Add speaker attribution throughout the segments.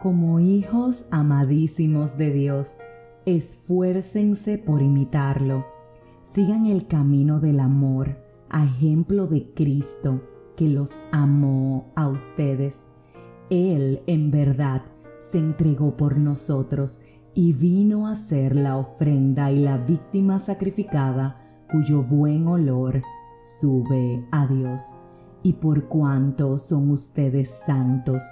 Speaker 1: Como hijos amadísimos de Dios, esfuércense por imitarlo. Sigan el camino del amor, ejemplo de Cristo, que los amó a ustedes. Él, en verdad, se entregó por nosotros y vino a ser la ofrenda y la víctima sacrificada cuyo buen olor sube a Dios. Y por cuanto son ustedes santos,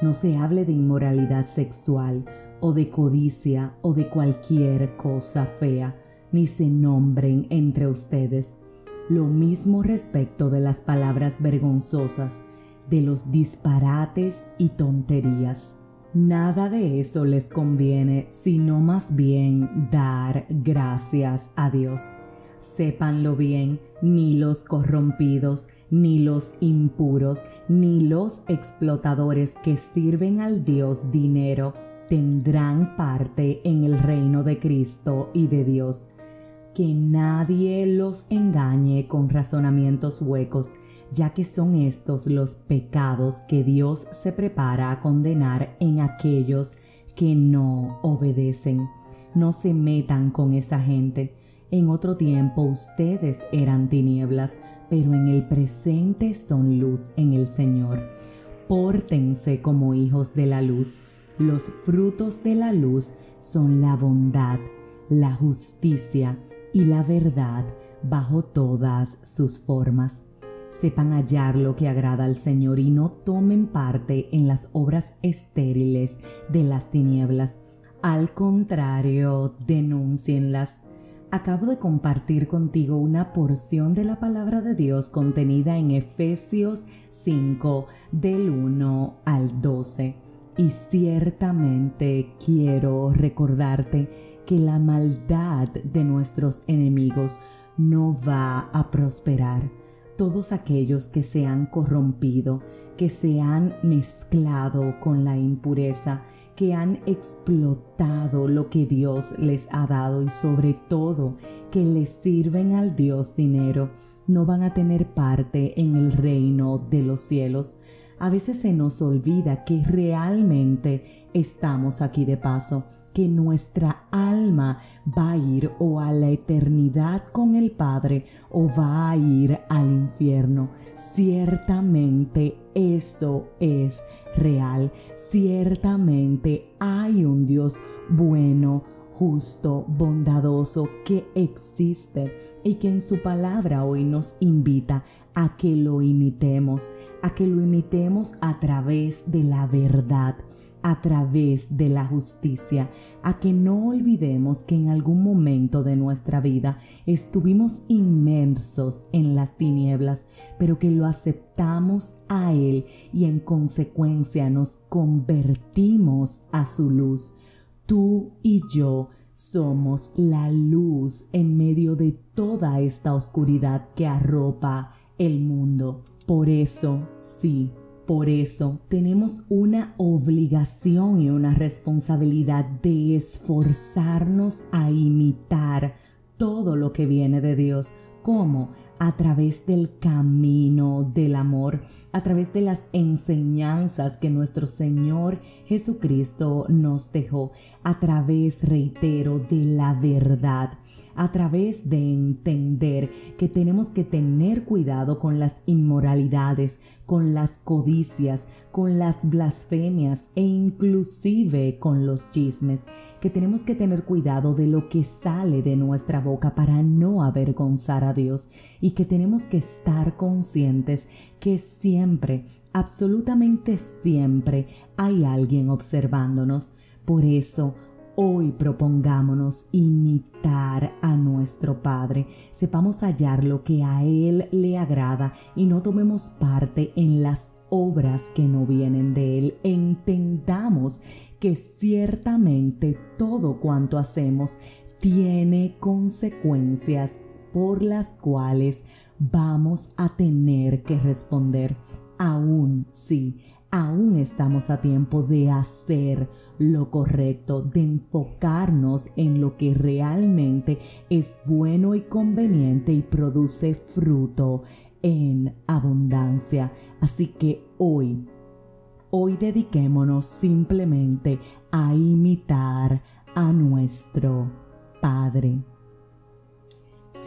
Speaker 1: no se hable de inmoralidad sexual o de codicia o de cualquier cosa fea, ni se nombren entre ustedes. Lo mismo respecto de las palabras vergonzosas, de los disparates y tonterías. Nada de eso les conviene, sino más bien dar gracias a Dios. Sépanlo bien, ni los corrompidos, ni los impuros, ni los explotadores que sirven al Dios dinero tendrán parte en el reino de Cristo y de Dios. Que nadie los engañe con razonamientos huecos, ya que son estos los pecados que Dios se prepara a condenar en aquellos que no obedecen. No se metan con esa gente. En otro tiempo ustedes eran tinieblas, pero en el presente son luz en el Señor. Pórtense como hijos de la luz. Los frutos de la luz son la bondad, la justicia y la verdad bajo todas sus formas. Sepan hallar lo que agrada al Señor y no tomen parte en las obras estériles de las tinieblas. Al contrario, denúncienlas Acabo de compartir contigo una porción de la palabra de Dios contenida en Efesios 5 del 1 al 12 y ciertamente quiero recordarte que la maldad de nuestros enemigos no va a prosperar. Todos aquellos que se han corrompido, que se han mezclado con la impureza, que han explotado lo que Dios les ha dado y sobre todo que les sirven al Dios dinero, no van a tener parte en el reino de los cielos. A veces se nos olvida que realmente estamos aquí de paso que nuestra alma va a ir o a la eternidad con el Padre o va a ir al infierno. Ciertamente eso es real. Ciertamente hay un Dios bueno, justo, bondadoso, que existe y que en su palabra hoy nos invita a que lo imitemos, a que lo imitemos a través de la verdad a través de la justicia, a que no olvidemos que en algún momento de nuestra vida estuvimos inmersos en las tinieblas, pero que lo aceptamos a Él y en consecuencia nos convertimos a su luz. Tú y yo somos la luz en medio de toda esta oscuridad que arropa el mundo. Por eso, sí, por eso tenemos una obligación y una responsabilidad de esforzarnos a imitar todo lo que viene de Dios. ¿Cómo? A través del camino del amor, a través de las enseñanzas que nuestro Señor Jesucristo nos dejó, a través, reitero, de la verdad, a través de entender que tenemos que tener cuidado con las inmoralidades, con las codicias, con las blasfemias e inclusive con los chismes, que tenemos que tener cuidado de lo que sale de nuestra boca para no avergonzar a Dios y que tenemos que estar conscientes que siempre, absolutamente siempre, hay alguien observándonos. Por eso, Hoy propongámonos imitar a nuestro Padre, sepamos hallar lo que a Él le agrada y no tomemos parte en las obras que no vienen de Él. Entendamos que ciertamente todo cuanto hacemos tiene consecuencias por las cuales vamos a tener que responder. Aún sí, aún estamos a tiempo de hacer lo correcto, de enfocarnos en lo que realmente es bueno y conveniente y produce fruto en abundancia. Así que hoy hoy dediquémonos simplemente a imitar a nuestro Padre.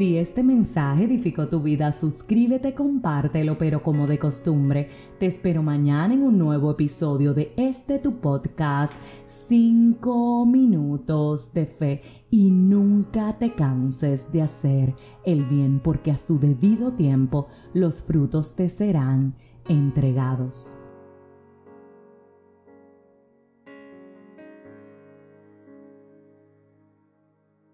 Speaker 1: Si este mensaje edificó tu vida, suscríbete, compártelo, pero como de costumbre, te espero mañana en un nuevo episodio de este tu podcast 5 minutos de fe y nunca te canses de hacer el bien porque a su debido tiempo los frutos te serán entregados.